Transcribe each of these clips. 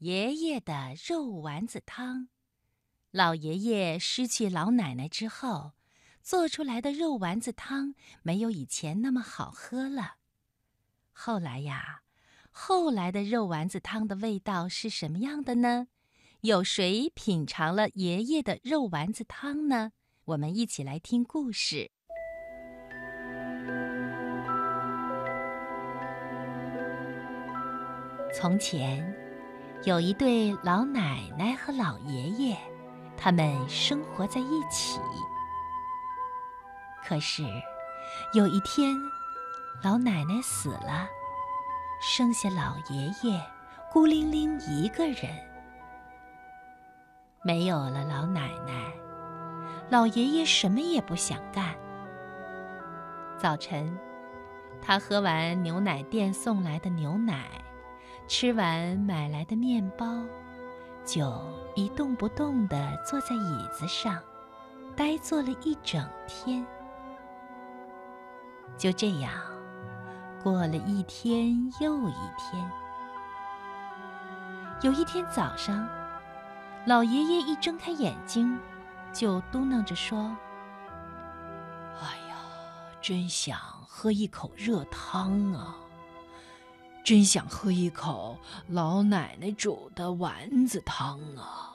爷爷的肉丸子汤。老爷爷失去老奶奶之后，做出来的肉丸子汤没有以前那么好喝了。后来呀，后来的肉丸子汤的味道是什么样的呢？有谁品尝了爷爷的肉丸子汤呢？我们一起来听故事。从前，有一对老奶奶和老爷爷，他们生活在一起。可是，有一天，老奶奶死了，剩下老爷爷孤零零一个人。没有了老奶奶，老爷爷什么也不想干。早晨，他喝完牛奶店送来的牛奶。吃完买来的面包，就一动不动地坐在椅子上，呆坐了一整天。就这样，过了一天又一天。有一天早上，老爷爷一睁开眼睛，就嘟囔着说：“哎呀，真想喝一口热汤啊！”真想喝一口老奶奶煮的丸子汤啊！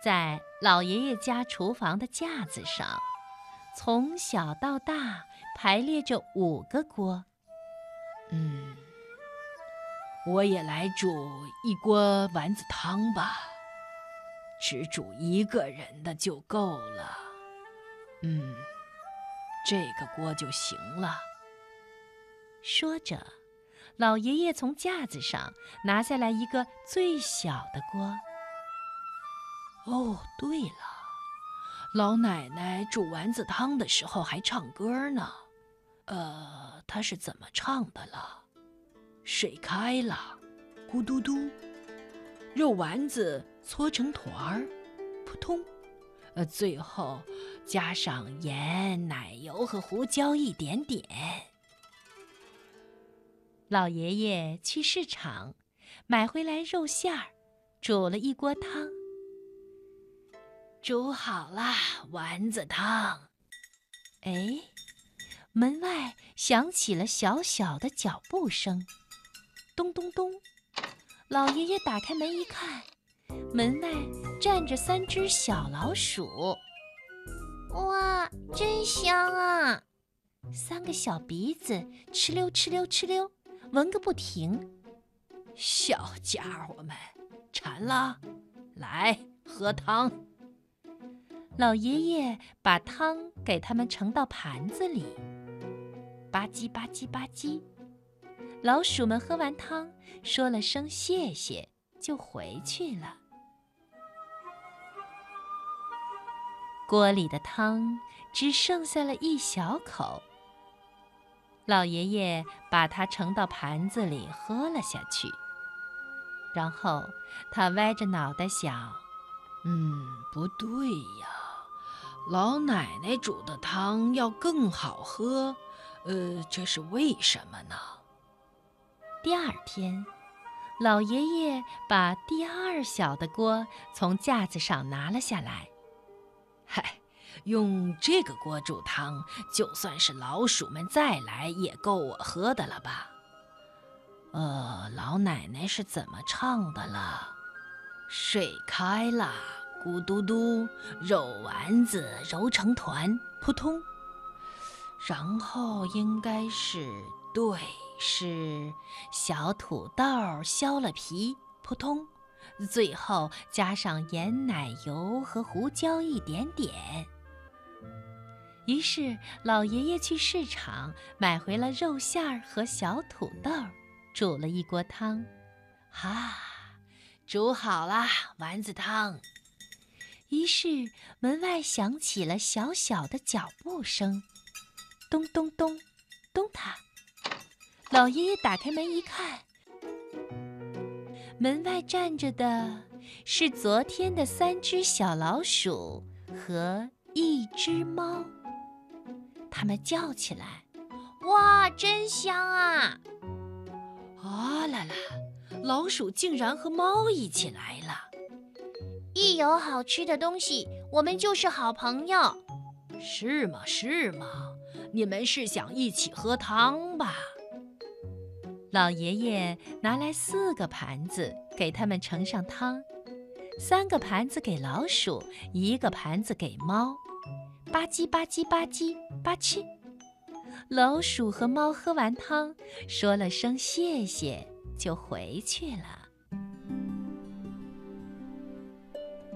在老爷爷家厨房的架子上，从小到大排列着五个锅。嗯，我也来煮一锅丸子汤吧，只煮一个人的就够了。嗯，这个锅就行了。说着，老爷爷从架子上拿下来一个最小的锅。哦，对了，老奶奶煮丸子汤的时候还唱歌呢。呃，她是怎么唱的了？水开了，咕嘟嘟；肉丸子搓成团儿，扑通。呃，最后加上盐、奶油和胡椒一点点。老爷爷去市场买回来肉馅儿，煮了一锅汤。煮好了丸子汤。哎，门外响起了小小的脚步声，咚咚咚。老爷爷打开门一看，门外站着三只小老鼠。哇，真香啊！三个小鼻子哧溜哧溜哧溜。闻个不停，小家伙们馋了，来喝汤。老爷爷把汤给他们盛到盘子里，吧唧吧唧吧唧。老鼠们喝完汤，说了声谢谢，就回去了。锅里的汤只剩下了一小口。老爷爷把它盛到盘子里喝了下去，然后他歪着脑袋想：“嗯，不对呀，老奶奶煮的汤要更好喝，呃，这是为什么呢？”第二天，老爷爷把第二小的锅从架子上拿了下来，嗨。用这个锅煮汤，就算是老鼠们再来也够我喝的了吧？呃，老奶奶是怎么唱的了？水开了，咕嘟嘟，肉丸子揉成团，扑通。然后应该是对，是小土豆削了皮，扑通。最后加上盐、奶油和胡椒一点点。于是，老爷爷去市场买回了肉馅儿和小土豆，煮了一锅汤。哈，煮好了丸子汤。于是，门外响起了小小的脚步声，咚咚咚，咚嗒。老爷爷打开门一看，门外站着的是昨天的三只小老鼠和一只猫。他们叫起来：“哇，真香啊！”啊啦啦，老鼠竟然和猫一起来了。一有好吃的东西，我们就是好朋友。是吗？是吗？你们是想一起喝汤吧？老爷爷拿来四个盘子，给他们盛上汤。三个盘子给老鼠，一个盘子给猫。吧唧吧唧吧唧吧唧，老鼠和猫喝完汤，说了声谢谢，就回去了。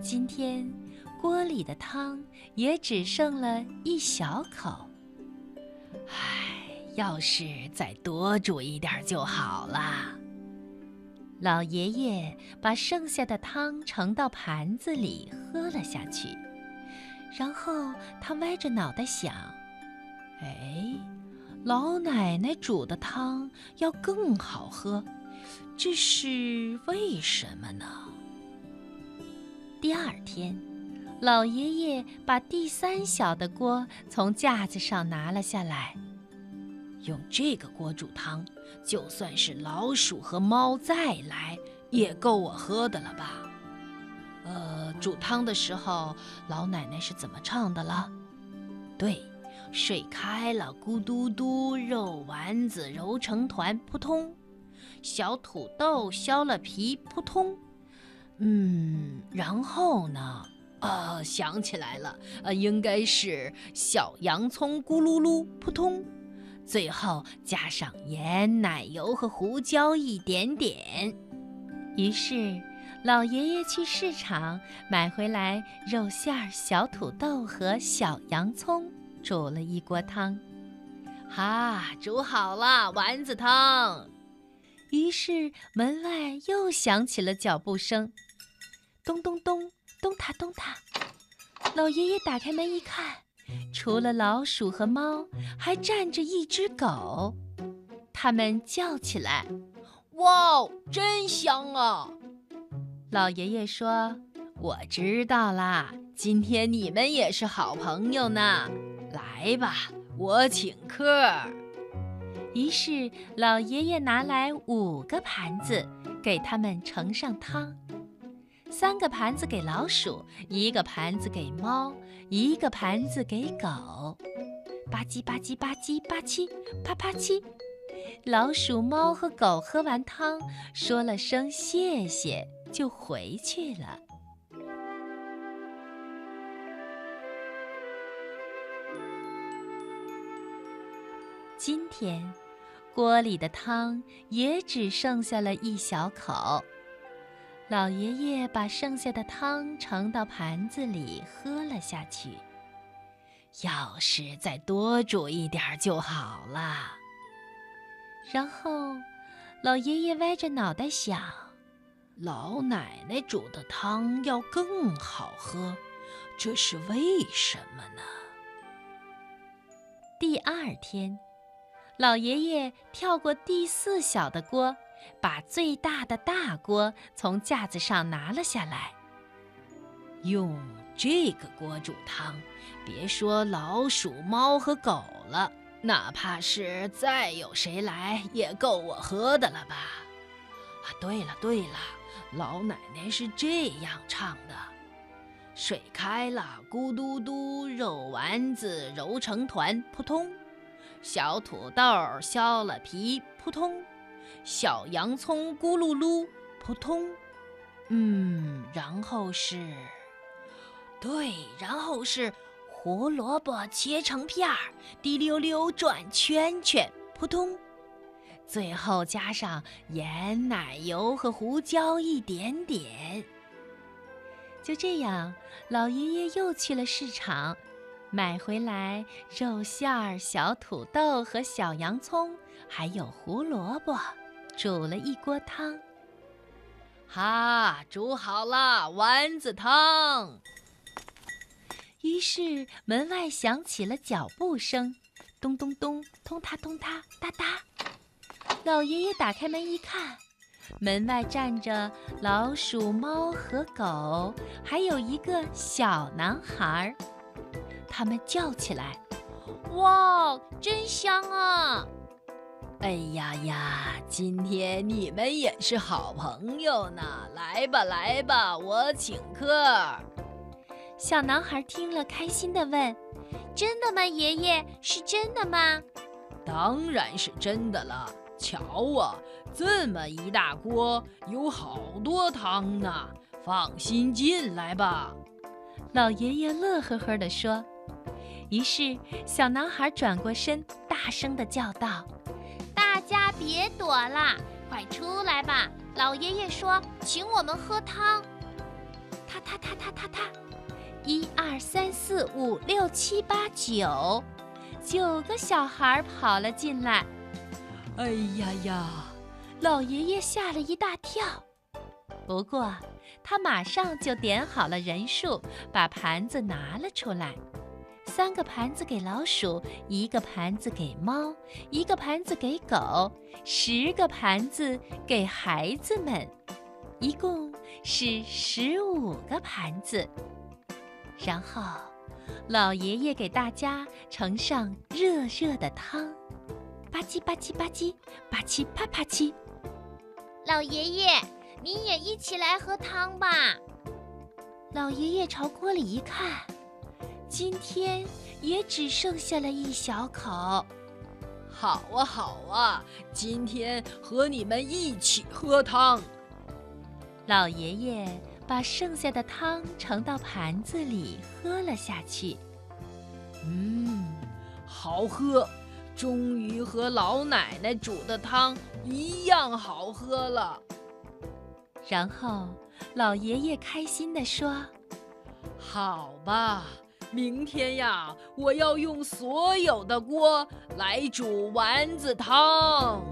今天锅里的汤也只剩了一小口。唉，要是再多煮一点就好了。老爷爷把剩下的汤盛到盘子里，喝了下去。然后他歪着脑袋想：“哎，老奶奶煮的汤要更好喝，这是为什么呢？”第二天，老爷爷把第三小的锅从架子上拿了下来，用这个锅煮汤，就算是老鼠和猫再来，也够我喝的了吧。煮汤的时候，老奶奶是怎么唱的了？对，水开了，咕嘟嘟，肉丸子揉成团，扑通；小土豆削了皮，扑通。嗯，然后呢？呃，想起来了，呃，应该是小洋葱咕噜噜，扑通。最后加上盐、奶油和胡椒一点点。于是。老爷爷去市场买回来肉馅儿、小土豆和小洋葱，煮了一锅汤。哈，煮好了丸子汤。于是门外又响起了脚步声，咚咚咚，咚嗒咚嗒。老爷爷打开门一看，除了老鼠和猫，还站着一只狗。他们叫起来：“哇，真香啊！”老爷爷说：“我知道啦，今天你们也是好朋友呢。来吧，我请客。”于是老爷爷拿来五个盘子，给他们盛上汤。三个盘子给老鼠，一个盘子给猫，一个盘子给狗。吧唧吧唧吧唧吧唧，啪啪唧。老鼠、猫和狗喝完汤，说了声谢谢。就回去了。今天锅里的汤也只剩下了一小口。老爷爷把剩下的汤盛到盘子里，喝了下去。要是再多煮一点就好了。然后，老爷爷歪着脑袋想。老奶奶煮的汤要更好喝，这是为什么呢？第二天，老爷爷跳过第四小的锅，把最大的大锅从架子上拿了下来。用这个锅煮汤，别说老鼠、猫和狗了，哪怕是再有谁来，也够我喝的了吧？啊，对了对了。老奶奶是这样唱的：“水开了，咕嘟嘟，肉丸子揉成团，扑通；小土豆削了皮，扑通；小洋葱咕噜噜，扑通。嗯，然后是……对，然后是胡萝卜切成片儿，滴溜溜转圈圈，扑通。”最后加上盐、奶油和胡椒一点点。就这样，老爷爷又去了市场，买回来肉馅儿、小土豆和小洋葱，还有胡萝卜，煮了一锅汤。哈，煮好了丸子汤。于是门外响起了脚步声，咚咚咚，通嗒通嗒，哒哒。老爷爷打开门一看，门外站着老鼠、猫和狗，还有一个小男孩。他们叫起来：“哇，真香啊！”哎呀呀，今天你们也是好朋友呢！来吧，来吧，我请客。小男孩听了，开心地问：“真的吗，爷爷？是真的吗？”“当然是真的了。瞧啊，这么一大锅，有好多汤呢。放心进来吧。”老爷爷乐呵呵地说。于是，小男孩转过身，大声地叫道。大家别躲了，快出来吧！老爷爷说，请我们喝汤。他他他他他他，一二三四五六七八九，九个小孩跑了进来。哎呀呀！老爷爷吓了一大跳。不过，他马上就点好了人数，把盘子拿了出来。三个盘子给老鼠，一个盘子给猫，一个盘子给狗，十个盘子给孩子们，一共是十五个盘子。然后，老爷爷给大家盛上热热的汤，吧唧吧唧吧唧，吧唧啪啪唧。老爷爷，你也一起来喝汤吧。老爷爷朝锅里一看。今天也只剩下了一小口。好啊，好啊，今天和你们一起喝汤。老爷爷把剩下的汤盛到盘子里，喝了下去。嗯，好喝，终于和老奶奶煮的汤一样好喝了。然后，老爷爷开心地说：“好吧。”明天呀，我要用所有的锅来煮丸子汤。